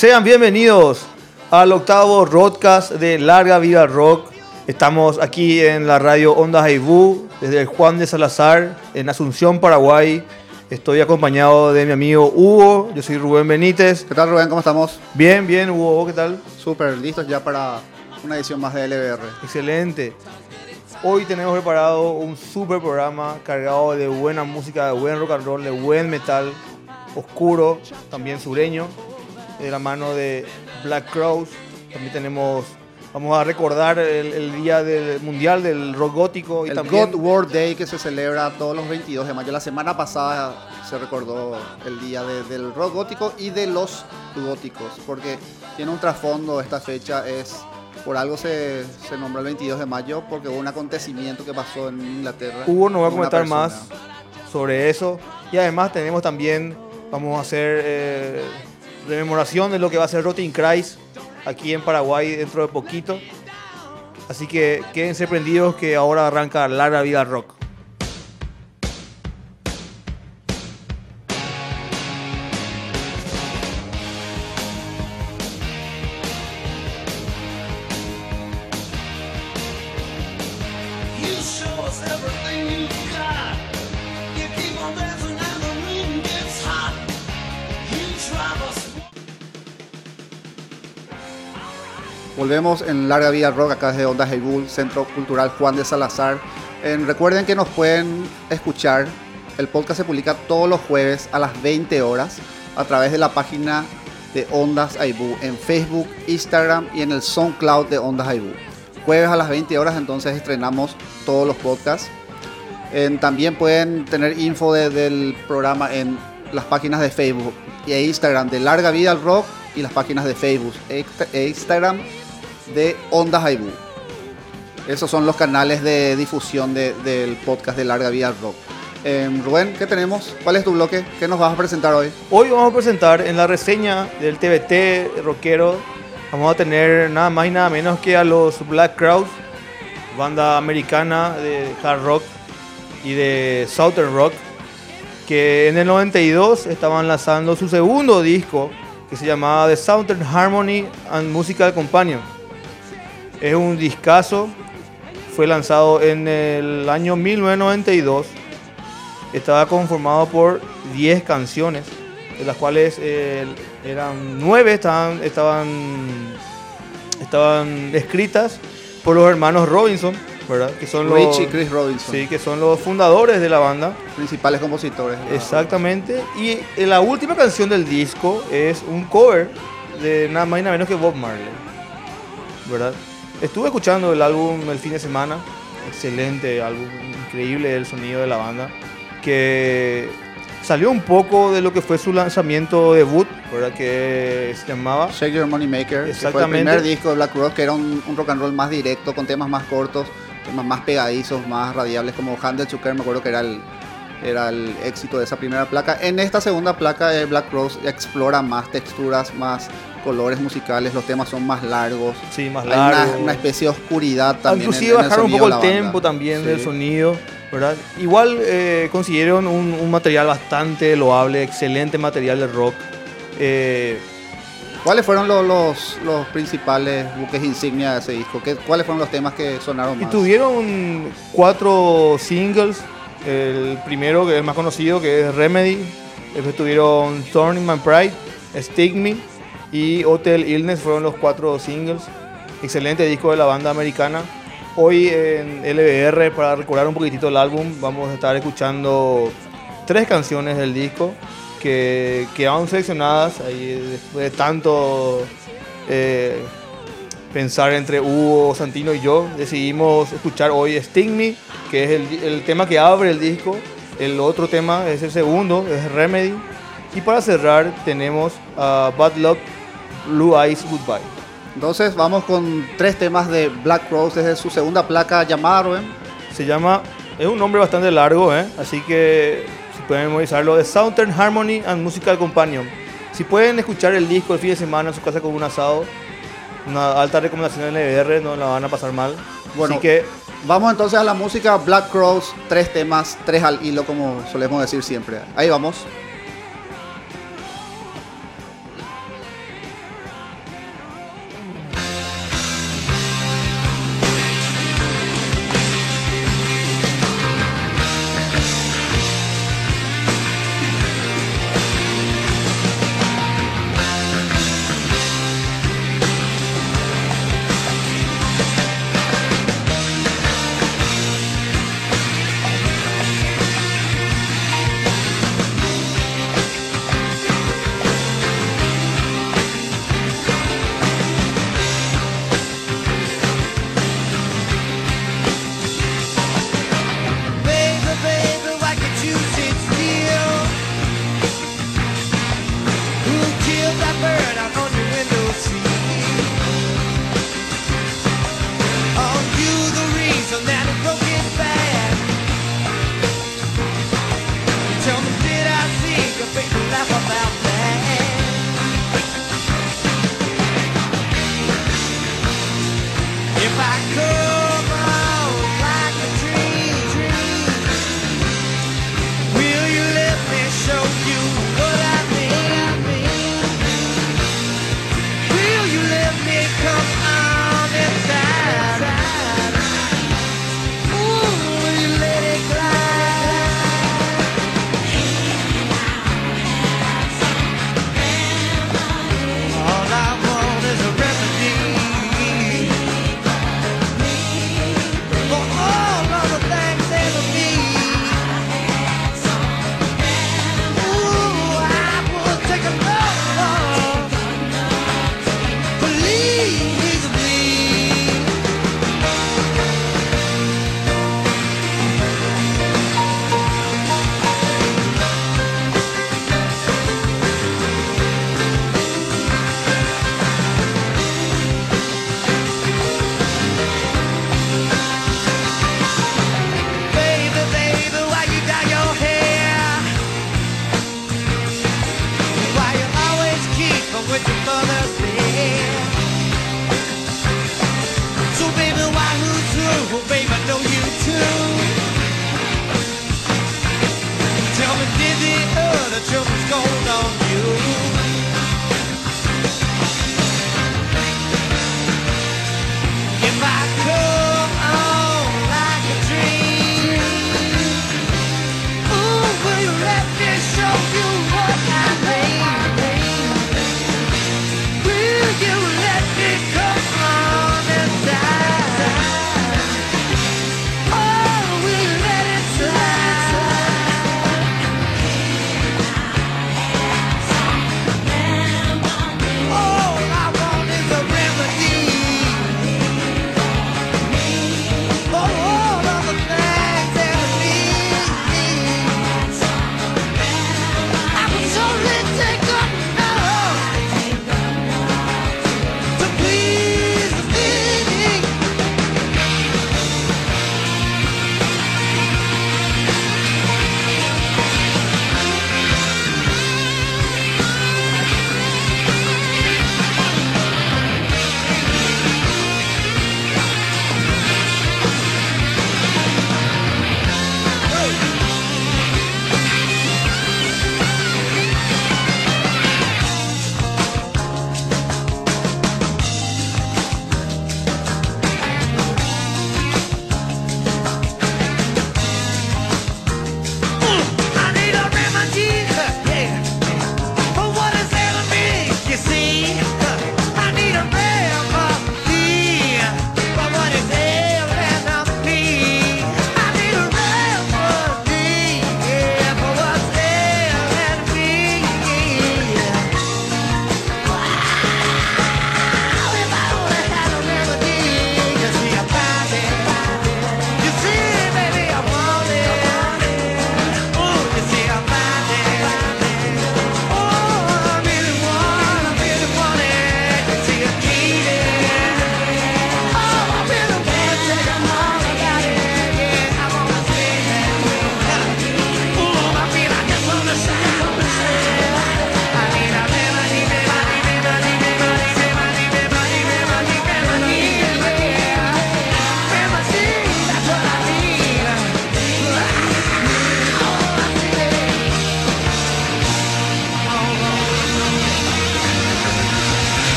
Sean bienvenidos al octavo podcast de Larga Vida Rock. Estamos aquí en la radio Onda Jaibú, desde el Juan de Salazar, en Asunción, Paraguay. Estoy acompañado de mi amigo Hugo, yo soy Rubén Benítez. ¿Qué tal Rubén? ¿Cómo estamos? Bien, bien, Hugo, ¿qué tal? Súper, listos ya para una edición más de LBR. Excelente. Hoy tenemos preparado un super programa cargado de buena música, de buen rock and roll, de buen metal, oscuro, también sureño, de la mano de Black Crows. También tenemos, vamos a recordar el, el día del mundial del rock gótico. Y el también, God War Day que se celebra todos los 22 de mayo. La semana pasada se recordó el día de- del rock gótico y de los góticos, porque tiene un trasfondo esta fecha, es por algo se, se nombró el 22 de mayo, porque hubo un acontecimiento que pasó en Inglaterra. Hugo nos va a comentar persona. más sobre eso. Y además tenemos también, vamos a hacer eh, rememoración de lo que va a ser Rotting Christ aquí en Paraguay dentro de poquito. Así que quédense prendidos que ahora arranca Larga Vida Rock. Volvemos en Larga Vida Rock, acá desde Onda Jaibul, Centro Cultural Juan de Salazar. En- recuerden que nos pueden escuchar. El podcast se publica todos los jueves a las 20 horas a través de la página de Ondas Aibú en Facebook, Instagram y en el SoundCloud de Ondas Aibú. Jueves a las 20 horas entonces estrenamos todos los podcasts. En- también pueden tener info de- del programa en las páginas de Facebook e Instagram de Larga Vida al Rock y las páginas de Facebook e Instagram de Onda Jaibú. Esos son los canales de difusión de- del podcast de Larga al Rock. Em, Rubén, ¿qué tenemos? ¿Cuál es tu bloque? ¿Qué nos vas a presentar hoy? Hoy vamos a presentar en la reseña del TBT rockero, vamos a tener nada más y nada menos que a los Black Crowes, banda americana de hard rock y de southern rock, que en el 92 estaban lanzando su segundo disco que se llamaba The Southern Harmony and Musical Companion. Es un discazo, fue lanzado en el año 1992 estaba conformado por 10 canciones, de las cuales eh, eran 9 estaban, estaban, estaban escritas por los hermanos Robinson, ¿verdad? Que son los, y Chris Robinson, sí, que son los fundadores de la banda. principales compositores. Exactamente. Y eh, la última canción del disco es un cover de nada más y nada menos que Bob Marley. ¿Verdad? Estuve escuchando el álbum el fin de semana. Excelente álbum, increíble el sonido de la banda. Que salió un poco de lo que fue su lanzamiento debut, ¿verdad? Que se llamaba Shake Your Money Maker, que fue el Exactamente. primer disco de Black Rock, que era un, un rock and roll más directo, con temas más cortos, temas más pegadizos, más radiables, como to Care, me acuerdo que era el, era el éxito de esa primera placa. En esta segunda placa, eh, Black Rose explora más texturas, más colores musicales, los temas son más largos. sí, más Hay una, especie de oscuridad también. Inclusive en- en el bajaron un poco el tempo también del sonido, ¿verdad? Igual eh, consiguieron un, un material bastante loable, excelente material de rock. Eh, ¿Cuáles fueron los, los, los principales buques insignia de ese disco? ¿Qué, ¿Cuáles fueron los temas que sonaron y más? tuvieron cuatro singles. El primero, que es el más conocido, que es Remedy. Después tuvieron Thorn in My Pride, Stick Me y Hotel Illness. Fueron los cuatro singles. Excelente disco de la banda americana. Hoy en LBR, para recordar un poquitito el álbum, vamos a estar escuchando tres canciones del disco que quedaron seleccionadas ahí después de tanto eh, pensar entre Hugo, Santino y yo. Decidimos escuchar hoy Sting Me, que es el, el tema que abre el disco. El otro tema es el segundo, es Remedy. Y para cerrar tenemos a Bad Luck, Blue Eyes Goodbye. Entonces vamos con tres temas de Black Rose desde su segunda placa llamada. Se llama, es un nombre bastante largo, ¿eh? así que si pueden memorizarlo, The Southern Harmony and Musical Companion. Si pueden escuchar el disco el fin de semana en su casa con un asado, una alta recomendación en LBR, no la van a pasar mal. Bueno, así que Vamos entonces a la música Black Rose, tres temas, tres al hilo como solemos decir siempre. Ahí vamos.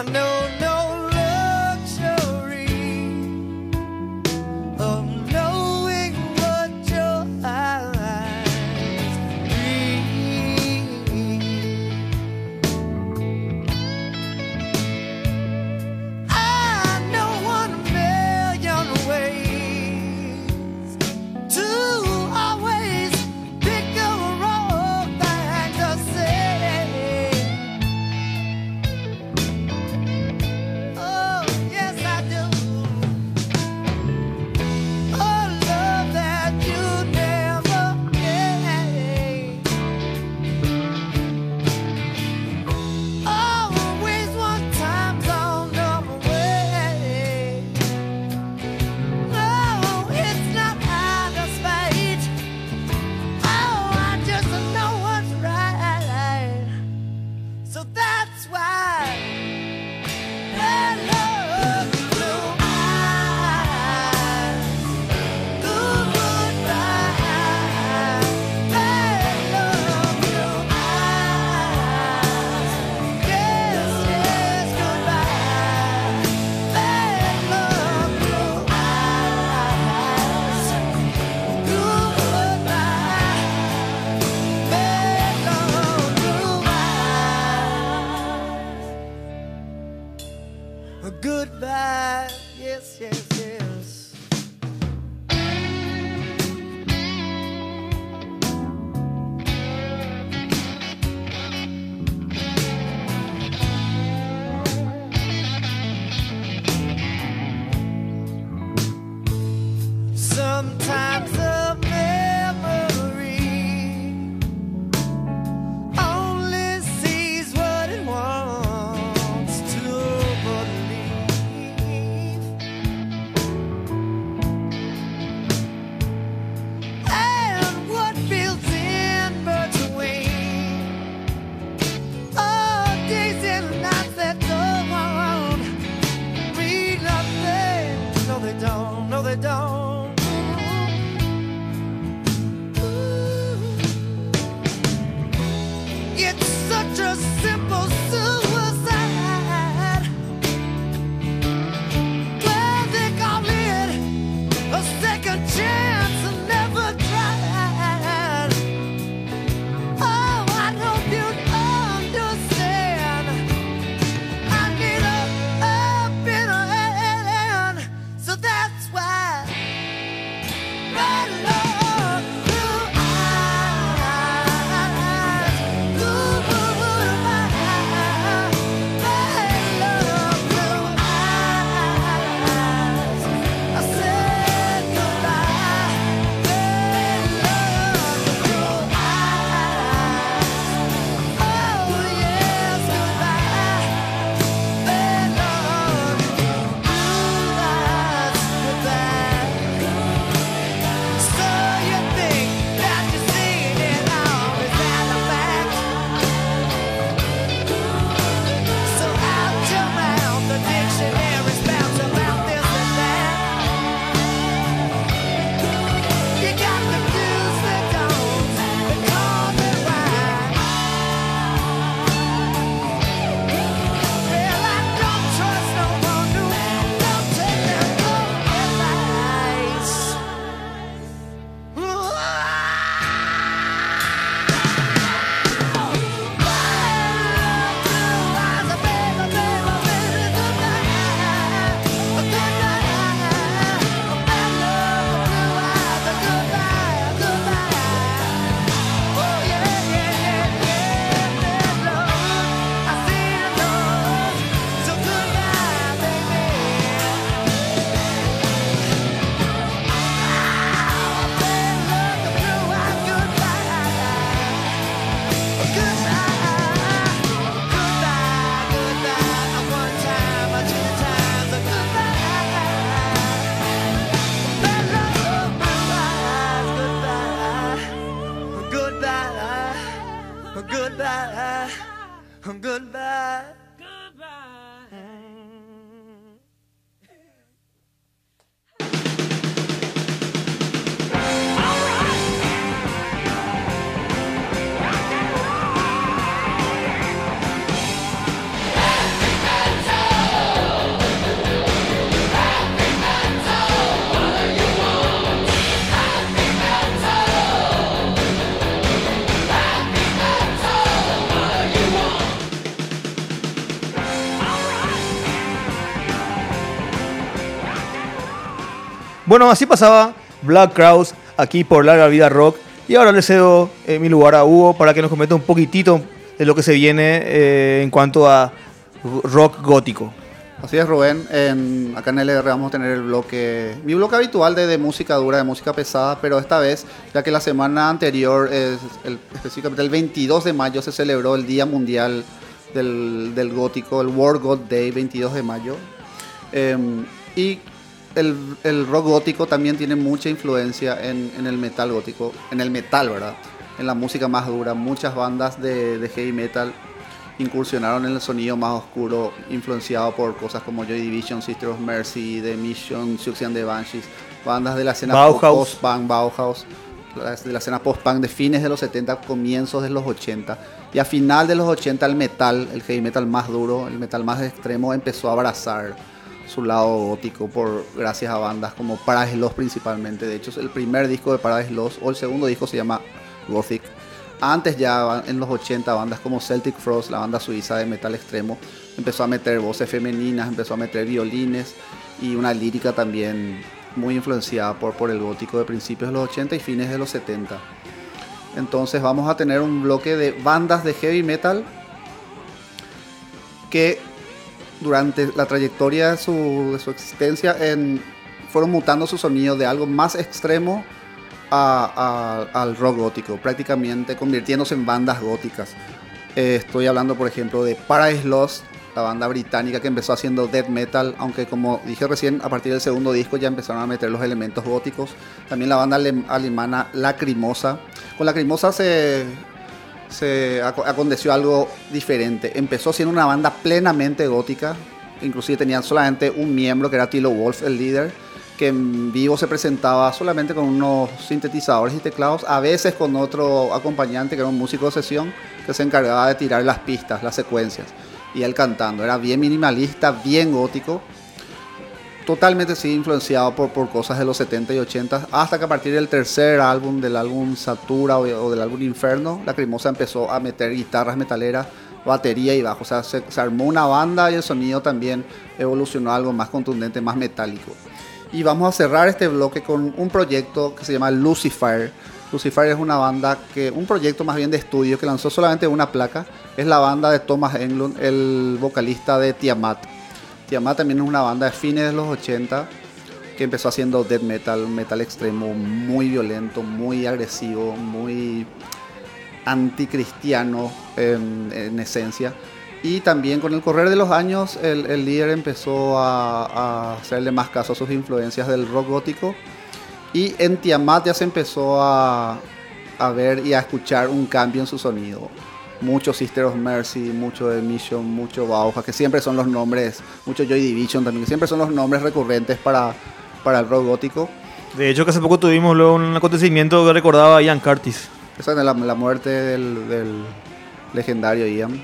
I know Bueno, así pasaba Black Crowes aquí por Larga Vida Rock. Y ahora le cedo eh, mi lugar a Hugo para que nos comente un poquitito de lo que se viene eh, en cuanto a rock gótico. Así es, Rubén. En, acá en LR vamos a tener el bloque, mi bloque habitual de, música dura, de música pesada, pero esta vez, ya que la semana anterior, es el- específicamente el 22 de mayo, se celebró el Día Mundial del, del Gótico, el World God Day, 22 de mayo. Em, y el, el rock gótico también tiene mucha influencia en, en el metal gótico, en el metal, ¿verdad? En la música más dura. Muchas bandas de, de heavy metal incursionaron en el sonido más oscuro, influenciado por cosas como Joy Division, Sister of Mercy, The Mission, Siouxsie and the Banshees, bandas de la escena post-punk, Bauhaus, de la escena post-punk de fines de los 70, comienzos de los 80. Y a final de los 80 el metal, el heavy metal más duro, el metal más extremo, empezó a abrazar su lado gótico por gracias a bandas como Paradise Lost principalmente. De hecho, el primer disco de Paradise Lost o el segundo disco se llama Gothic. Antes ya en los 80 bandas como Celtic Frost, la banda suiza de metal extremo, empezó a meter voces femeninas, empezó a meter violines y una lírica también muy influenciada por, por el gótico de principios de los 80 y fines de los 70. Entonces vamos a tener un bloque de bandas de heavy metal que durante la trayectoria de su, de su existencia en- fueron mutando su sonido de algo más extremo al rock gótico, prácticamente convirtiéndose en bandas góticas. Eh, estoy hablando, por ejemplo, de Paradise Lost, la banda británica que empezó haciendo death metal, aunque como dije recién, a partir del segundo disco ya empezaron a meter los elementos góticos. También la banda alem- alemana Lacrimosa. Con Lacrimosa se, se aco- aconteció algo diferente. Empezó siendo una banda plenamente gótica, inclusive tenían solamente un miembro que era Tilo Wolf, el líder, que en vivo se presentaba solamente con unos sintetizadores y teclados, a veces con otro acompañante que era un músico de sesión que se encargaba de tirar las pistas, las secuencias, y él cantando. Era bien minimalista, bien gótico, totalmente sí influenciado por, por cosas de los 70 y 80, hasta que a partir del tercer álbum, del álbum Satura o, del álbum Inferno, la Crimosa empezó a meter guitarras metaleras, batería y bajo. O sea, se, se armó una banda y el sonido también evolucionó a algo más contundente, más metálico. Y vamos a cerrar este bloque con un proyecto que se llama Lucifer. Lucifer es una banda que, un proyecto más bien de estudio que lanzó solamente una placa. Es la banda de Thomas Englund, el vocalista de Tiamat. Tiamat también es una banda de fines de los 80 que empezó haciendo death metal, metal extremo, muy violento, muy agresivo, muy anticristiano en, en esencia. Y también con el correr de los años el, líder empezó a, hacerle más caso a sus influencias del rock gótico. Y en Tiamat ya se empezó a ver y a escuchar un cambio en su sonido. Mucho Sister of Mercy, mucho The Mission, mucho Bauhaus, que siempre son los nombres, mucho Joy Division también, que siempre son los nombres recurrentes para, para el rock gótico. De hecho, que hace poco tuvimos luego un acontecimiento que recordaba a Ian Curtis. Esa es la, la muerte del, del legendario Ian.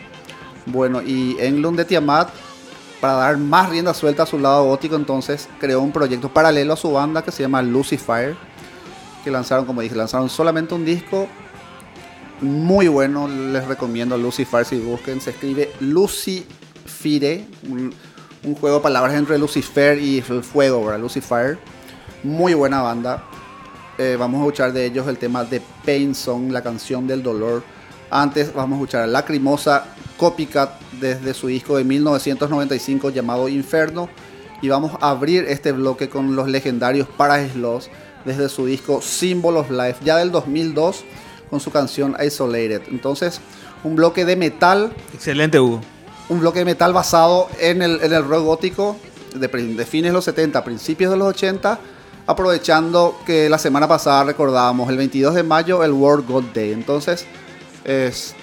Bueno, y Englund de Tiamat, para dar más rienda suelta a su lado gótico, entonces creó un proyecto paralelo a su banda que se llama Lucifer, que lanzaron, como dije, lanzaron solamente un disco muy bueno. Les recomiendo Lucifer si busquen. Se escribe Lucifire, un, un juego de palabras entre Lucifer y el fuego, ¿verdad? Lucifer. Muy buena banda. Eh, vamos a escuchar de ellos el tema de Pain Song, la canción del dolor. Antes vamos a escuchar a Lacrimosa Copycat desde su disco de 1995 llamado Inferno. Y vamos a abrir este bloque con los legendarios Lost desde su disco Symbol of Life, ya del 2002, con su canción Isolated. Entonces, un bloque de metal Excelente, Hugo. un bloque de metal basado en el, en el rock gótico de, fines de los 70, principios de los 80, aprovechando que la semana pasada recordábamos el 22 de mayo el World God Day. Entonces, es,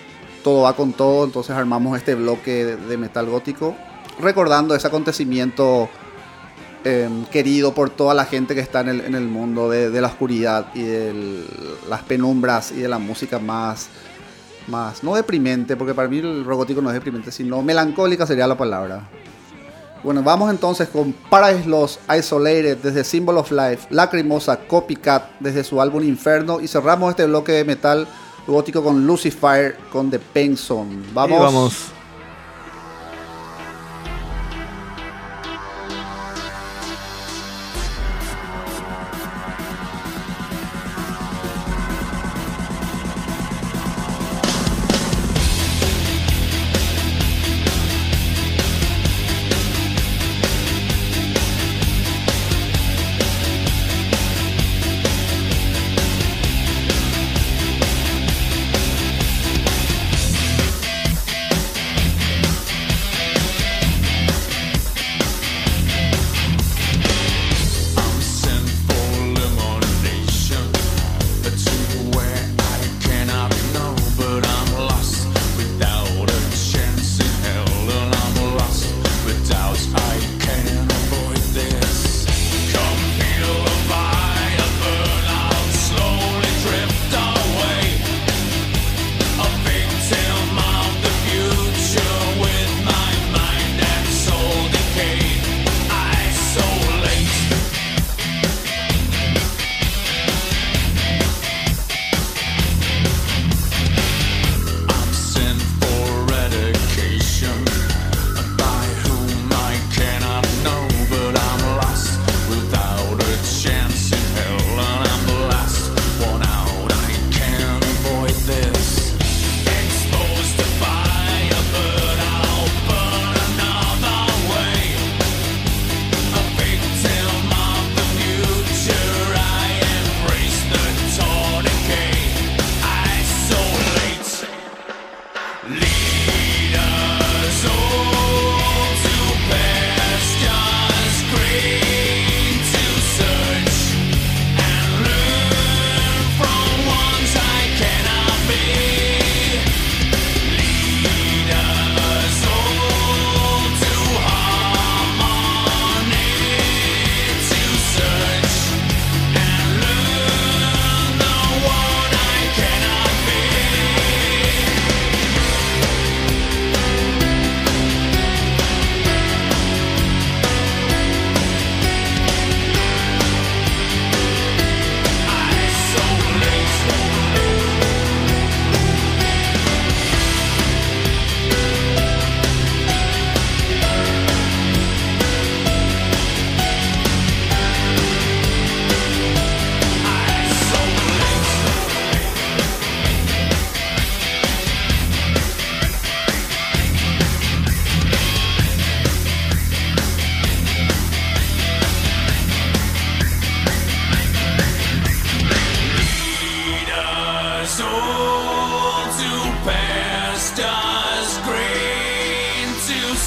todo va con todo, entonces armamos este bloque de, de metal gótico, recordando ese acontecimiento eh, querido por toda la gente que está en el, en el mundo de, de la oscuridad y de las penumbras y de la música más más, no deprimente, porque para mí el robótico no es deprimente, sino melancólica sería la palabra. Bueno, vamos entonces con Paradise Lost, Isolated desde Symbol of Life, Lacrimosa, Copycat desde su álbum Inferno y cerramos este bloque de metal gótico con Lucifer con The Pain Zone. Vamos. Vamos.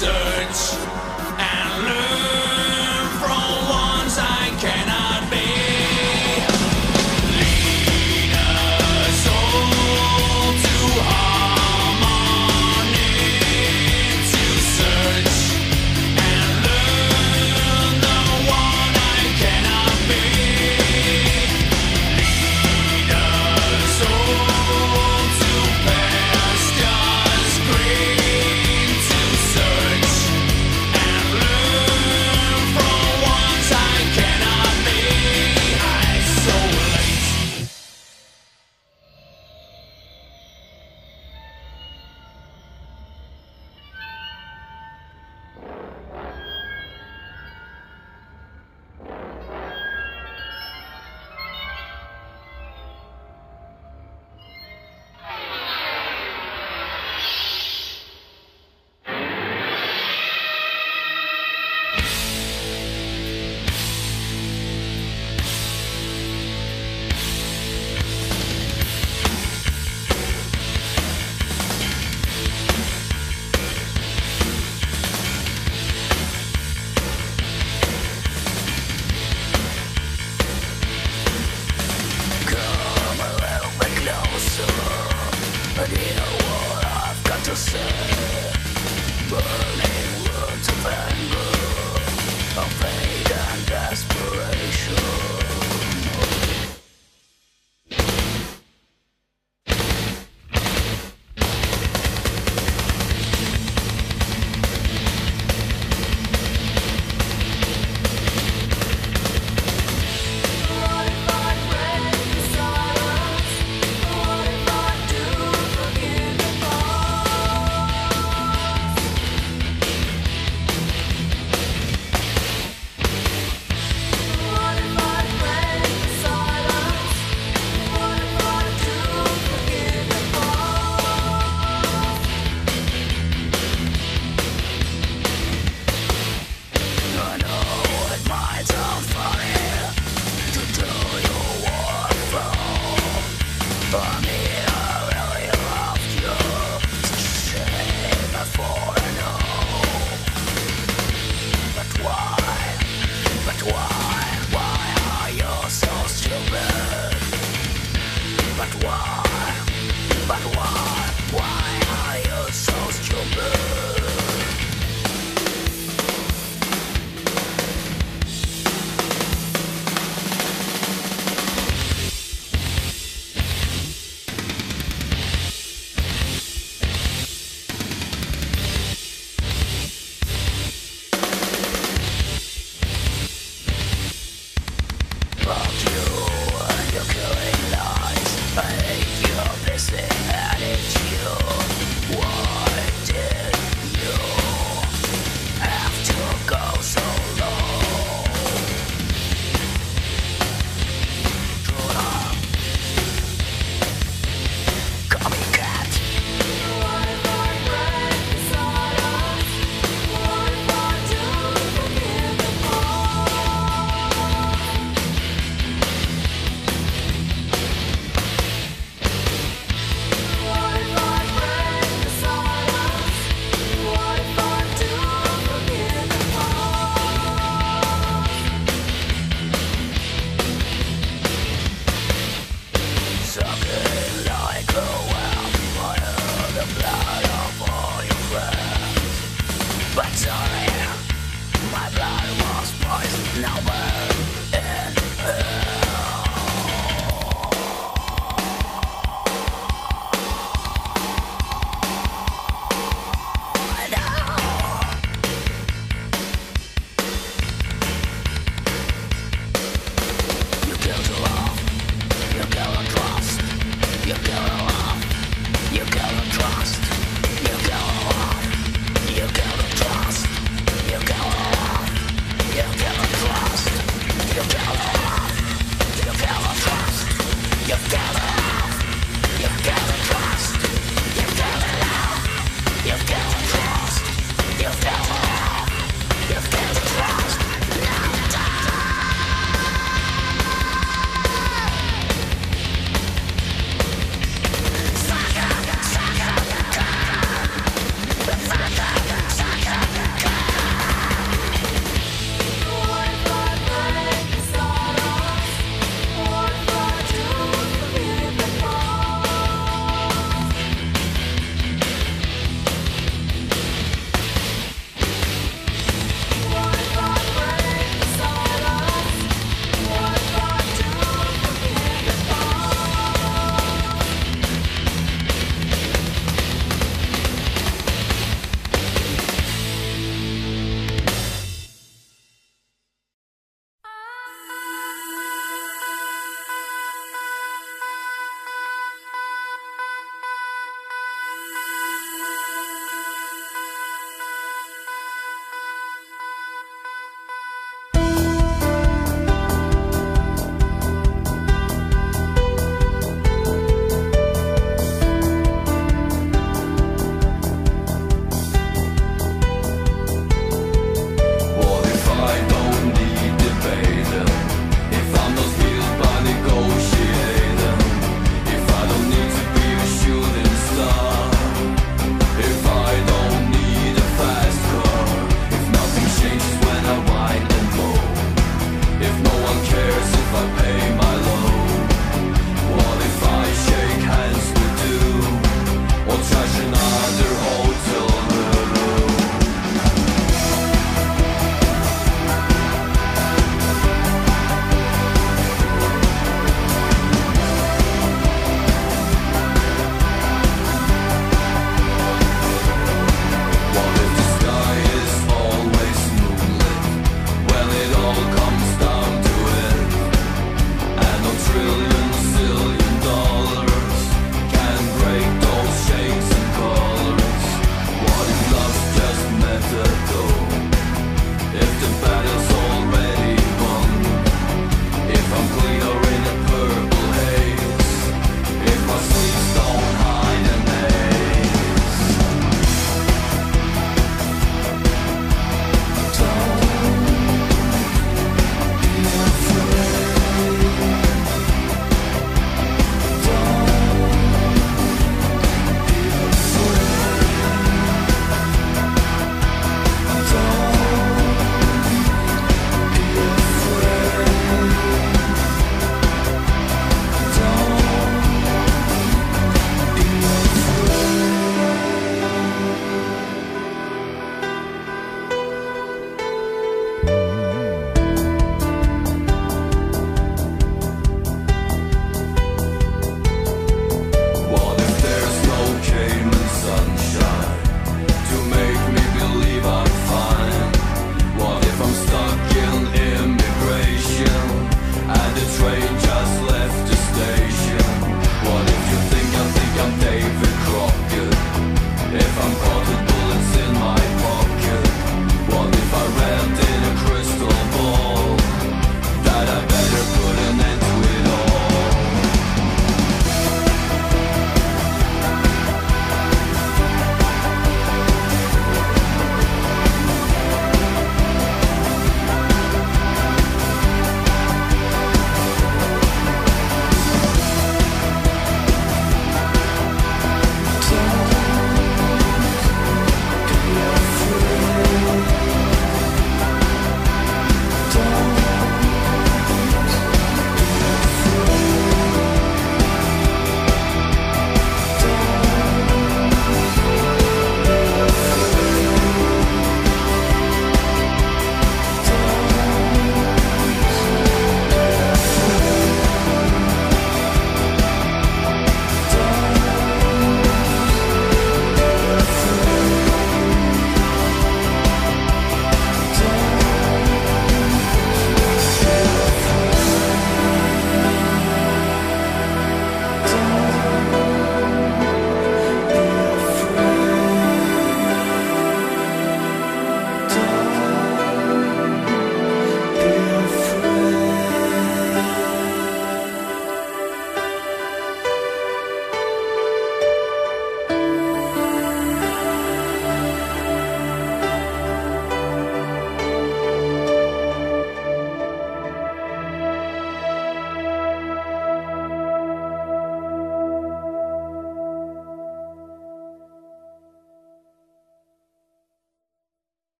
Search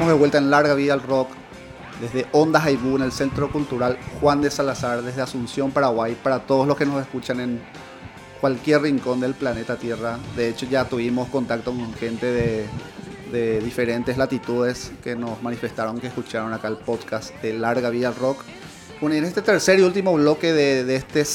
Estamos de vuelta en Larga Vida al Rock desde Ondas Aibú en el Centro Cultural Juan de Salazar, desde Asunción, Paraguay, para todos los que nos escuchan en cualquier rincón del planeta Tierra. De hecho, ya tuvimos contacto con gente de, de diferentes latitudes que nos manifestaron que escucharon acá el podcast de Larga Vida al Rock. Bueno, y en este tercer y último bloque de, de este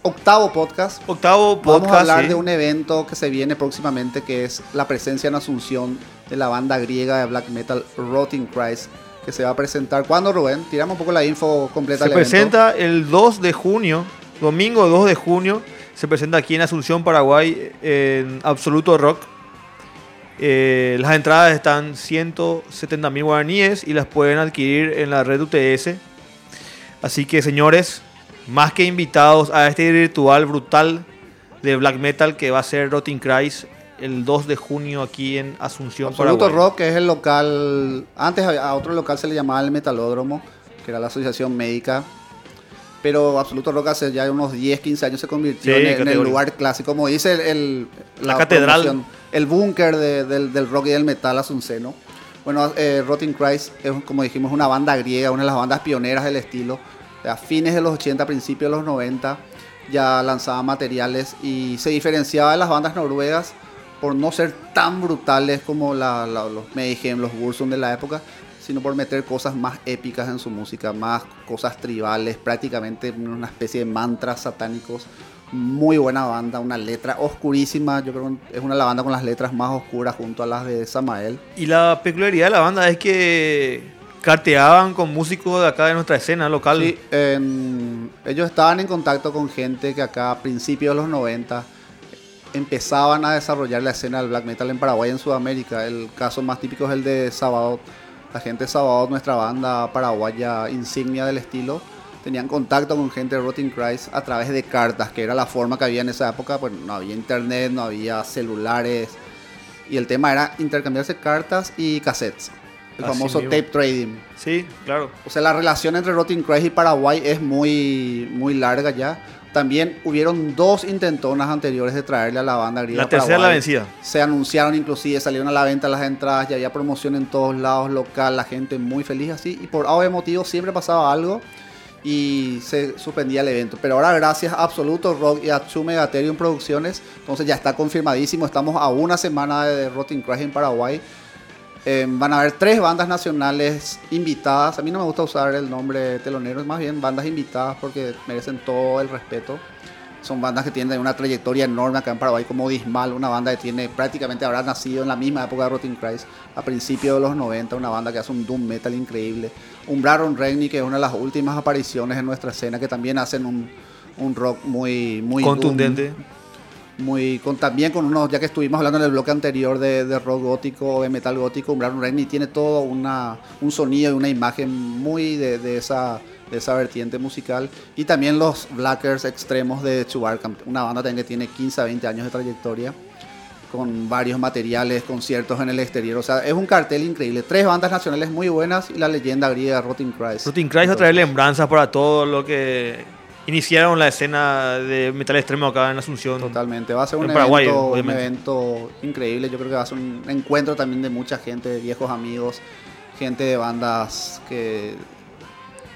octavo podcast, Octavo podcast. Vamos a hablar sí. de un evento que se viene próximamente, que es la presencia en Asunción de la banda griega de black metal Rotting Christ, que se va a presentar. ¿Cuándo, Rubén? Tiramos un poco la info completa Se del evento. presenta el 2 de junio, domingo 2 de junio. Se presenta aquí en Asunción, Paraguay, en Absoluto Rock. Eh, las entradas están 170 mil guaraníes y las pueden adquirir en la red UTS. Así que, señores, más que invitados a este ritual brutal de black metal que va a ser Rotting Christ el 2 de junio aquí en Asunción, Absoluto Paraguay. Rock, que es el local. Antes a otro local se le llamaba el Metalódromo, que era la asociación médica. Pero Absoluto Rock hace ya unos 10, 15 años se convirtió Sí, en, en el lugar clásico. Como dice el, el- La catedral. promoción, el búnker de- del, del rock y del metal asunceno. Bueno, eh, Rotting Christ es, como dijimos, una banda griega, una de las bandas pioneras del estilo. A fines de los 80, principios de los 90, ya lanzaba materiales y se diferenciaba de las bandas noruegas por no ser tan brutales como la- la- los Mayhem, los Bursum de la época, sino por meter cosas más épicas en su música, más cosas tribales, prácticamente una especie de mantras satánicos. Muy buena banda, una letra oscurísima, yo creo que es una de las bandas con las letras más oscuras junto a las de Samael. Y la peculiaridad de la banda es que carteaban con músicos de acá de nuestra escena local. Sí, en- ellos estaban en contacto con gente que acá a principios de los 90 empezaban a desarrollar la escena del black metal en Paraguay y en Sudamérica. El caso más típico es el de Sabadot. La gente de Sabadot, nuestra banda paraguaya insignia del estilo, tenían contacto con gente de Rotting Christ a través de cartas, que era la forma que había en esa época. Pues no había internet, no había celulares. Y el tema era intercambiarse cartas y cassettes. El Así famoso mismo. tape trading. Sí, claro. O sea, la relación entre Rotting Christ y Paraguay es muy, muy larga ya. También hubieron dos intentonas anteriores de traerle a la banda griega. La tercera la vencida. Se anunciaron inclusive, salieron a la venta las entradas, ya había promoción en todos lados, local, la gente muy feliz así. Y por obvio motivo siempre pasaba algo y se suspendía el evento. Pero ahora gracias a Absoluto Rock y a Megatherium Producciones, entonces ya está confirmadísimo. Estamos a una semana de Rotting Christ en Paraguay. Eh, van a haber tres bandas nacionales invitadas. A mí no me gusta usar el nombre telonero, más bien bandas invitadas porque merecen todo el respeto. Son bandas que tienen una trayectoria enorme acá en Paraguay, como Dismal, una banda que tiene prácticamente habrá nacido en la misma época de Rotting Christ, a principios de los 90, una banda que hace un doom metal increíble. Umbraron Regni, que es una de las últimas apariciones en nuestra escena, que también hacen un, un rock muy, muy doom, Contundente. Muy con también con unos ya que estuvimos hablando en el bloque anterior de, de rock gótico de metal gótico Umbraron Regni tiene todo una, un sonido y una imagen muy de, de esa de esa vertiente musical y también los Blackers extremos de Chubarcamp una banda también que tiene 15 a 20 años de trayectoria con varios materiales, conciertos en el exterior. O sea, es un cartel increíble. Tres bandas nacionales muy buenas y la leyenda griega Rotting Christ. Rotting Christ va a traer lembranzas para todo lo que iniciaron la escena de metal extremo acá en Asunción. Totalmente, va a ser un, Paraguay, evento, un obviamente. evento increíble. Yo creo que va a ser un encuentro también de mucha gente, de viejos amigos, gente de bandas que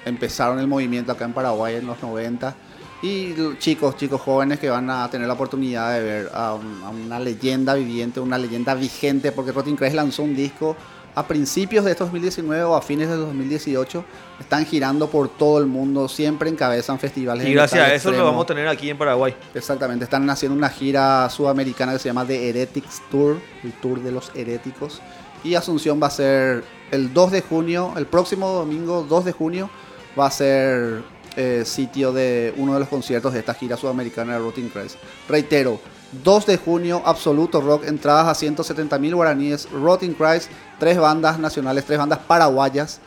empezaron el movimiento acá en Paraguay en los 90 y chicos, chicos jóvenes que van a tener la oportunidad de ver a, un- a una leyenda viviente, una leyenda vigente, porque Rotting Christ lanzó un disco a principios de este 2019 o a fines de 2018. Están girando por todo el mundo, siempre encabezan festivales. Y gracias a eso lo vamos a tener aquí en Paraguay. Exactamente, están haciendo una gira sudamericana que se llama The Heretics Tour, el Tour de los Heréticos. Y Asunción va a ser el 2 de junio, el próximo domingo 2 de junio, va a ser eh, sitio de uno de los conciertos de esta gira sudamericana de Rotting Christ. Reitero, 2 de junio, Absoluto Rock, entradas a 170 mil guaraníes, Rotting Christ, tres bandas nacionales, tres bandas paraguayas,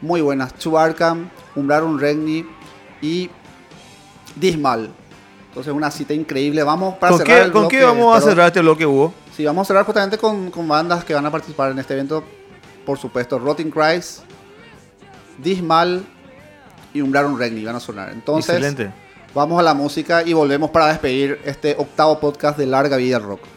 muy buenas, Chubarcam, Umbraron Regni y Dismal. Entonces una cita increíble. Vamos para ¿Con cerrar qué, el con bloque, qué vamos a cerrar este bloque, Hugo? Sí, vamos a cerrar justamente con, con bandas que van a participar en este evento. Por supuesto, Rotting Christ, Dismal y Umbraron Regni van a sonar. Entonces, Excelente. Vamos a la música y volvemos para despedir este octavo podcast de Larga Vida Rock.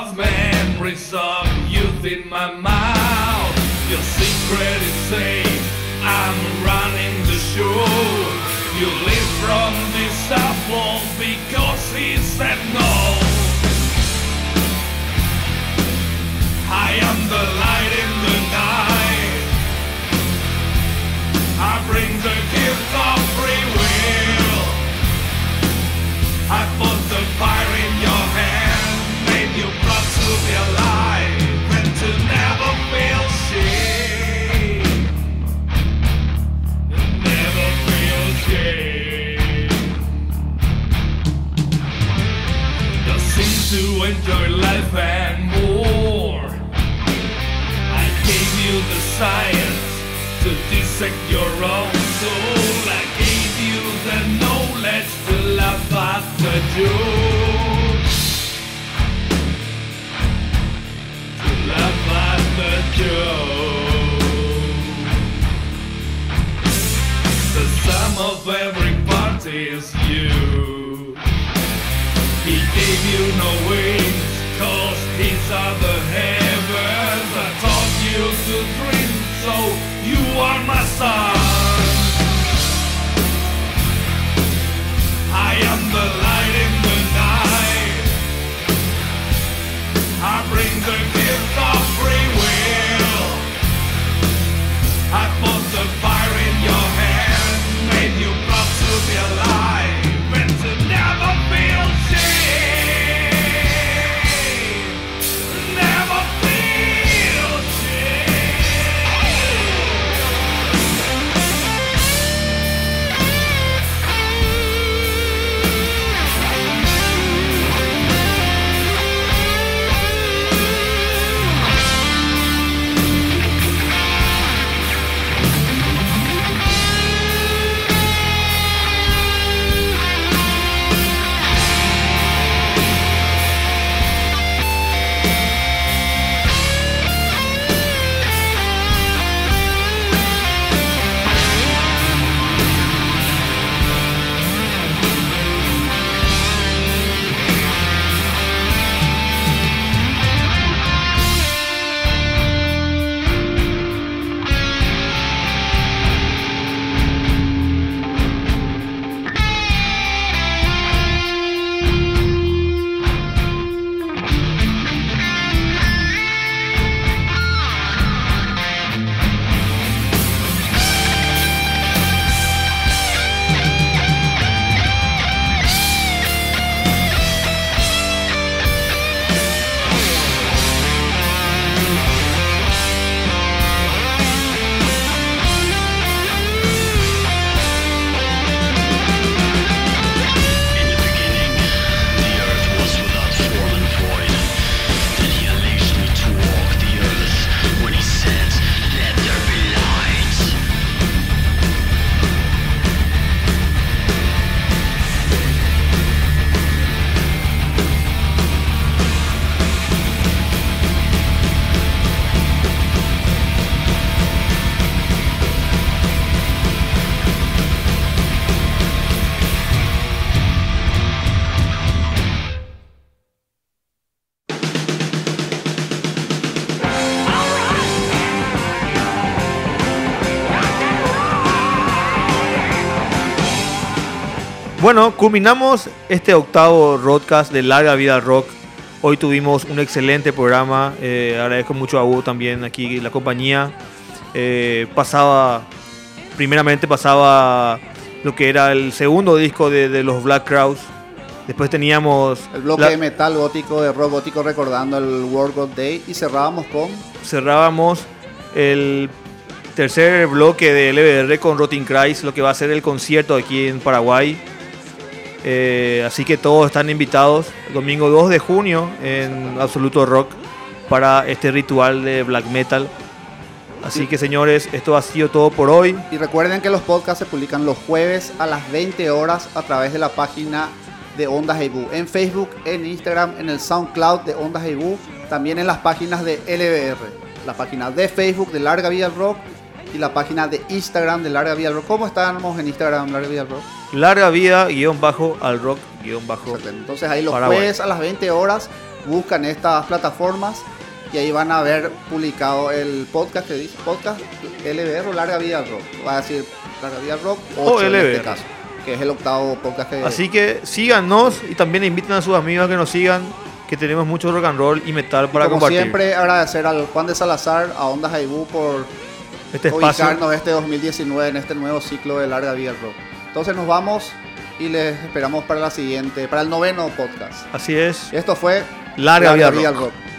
Of memories of youth in my mouth. Your secret is safe. I'm running the show. You live from this apple because he said no. I am the light in the night. I bring the gift of free will. I put the fire in your hand, to enjoy life and more. I gave you the science to dissect your own soul. I gave you the knowledge to laugh at the joke. The sum of every part is you. He gave you no wings, cause these are the heavens. I taught you to dream, so you are my son. I am the light in the night. I bring the gift of free will. I fall Bueno, culminamos este octavo roadcast de Larga Vida Rock. Hoy tuvimos un excelente programa. eh, agradezco mucho a Hugo también aquí la compañía. Eh, pasaba, primeramente pasaba lo que era el segundo disco de, de los Black Crowes. Después teníamos El bloque la- de metal gótico, de rock gótico recordando el World God Day y cerrábamos con cerrábamos el tercer bloque de LBR con Rotting Christ, lo que va a ser el concierto aquí en Paraguay. Eh, así que todos están invitados el domingo 2 de junio en Absoluto Rock para este ritual de black metal. Así que señores, esto ha sido todo por hoy. Y recuerden que los podcasts se publican los jueves a las 20 horas a través de la página de Ondas Ebu. En Facebook, en Instagram, en el SoundCloud de Ondas Ebu. También en las páginas de LBR. La página de Facebook de Larga Vida Rock. Y la página de Instagram de Larga Vida al Rock. ¿Cómo estamos en Instagram, Larga Vida al Rock? Larga vida, guion bajo, al rock, guion bajo. Entonces ahí los Paraguay. jueves a las 20 horas buscan estas plataformas y ahí van a ver publicado el podcast que dice podcast LBR o Larga Vida al Rock. Va a decir Larga Vida al Rock O 8 en este LBR. caso, que es el octavo podcast que Así que síganos y también inviten a sus amigos a que nos sigan, que tenemos mucho rock and roll y metal para como compartir. siempre agradecer al Juan de Salazar, a Ondas Aibú por este espacio. ubicarnos este 2019 en este nuevo ciclo de Larga Vida Rock. Entonces nos vamos y les esperamos para la siguiente, para el noveno podcast. Así es. Esto fue Larga Vida al al Rock. Rock.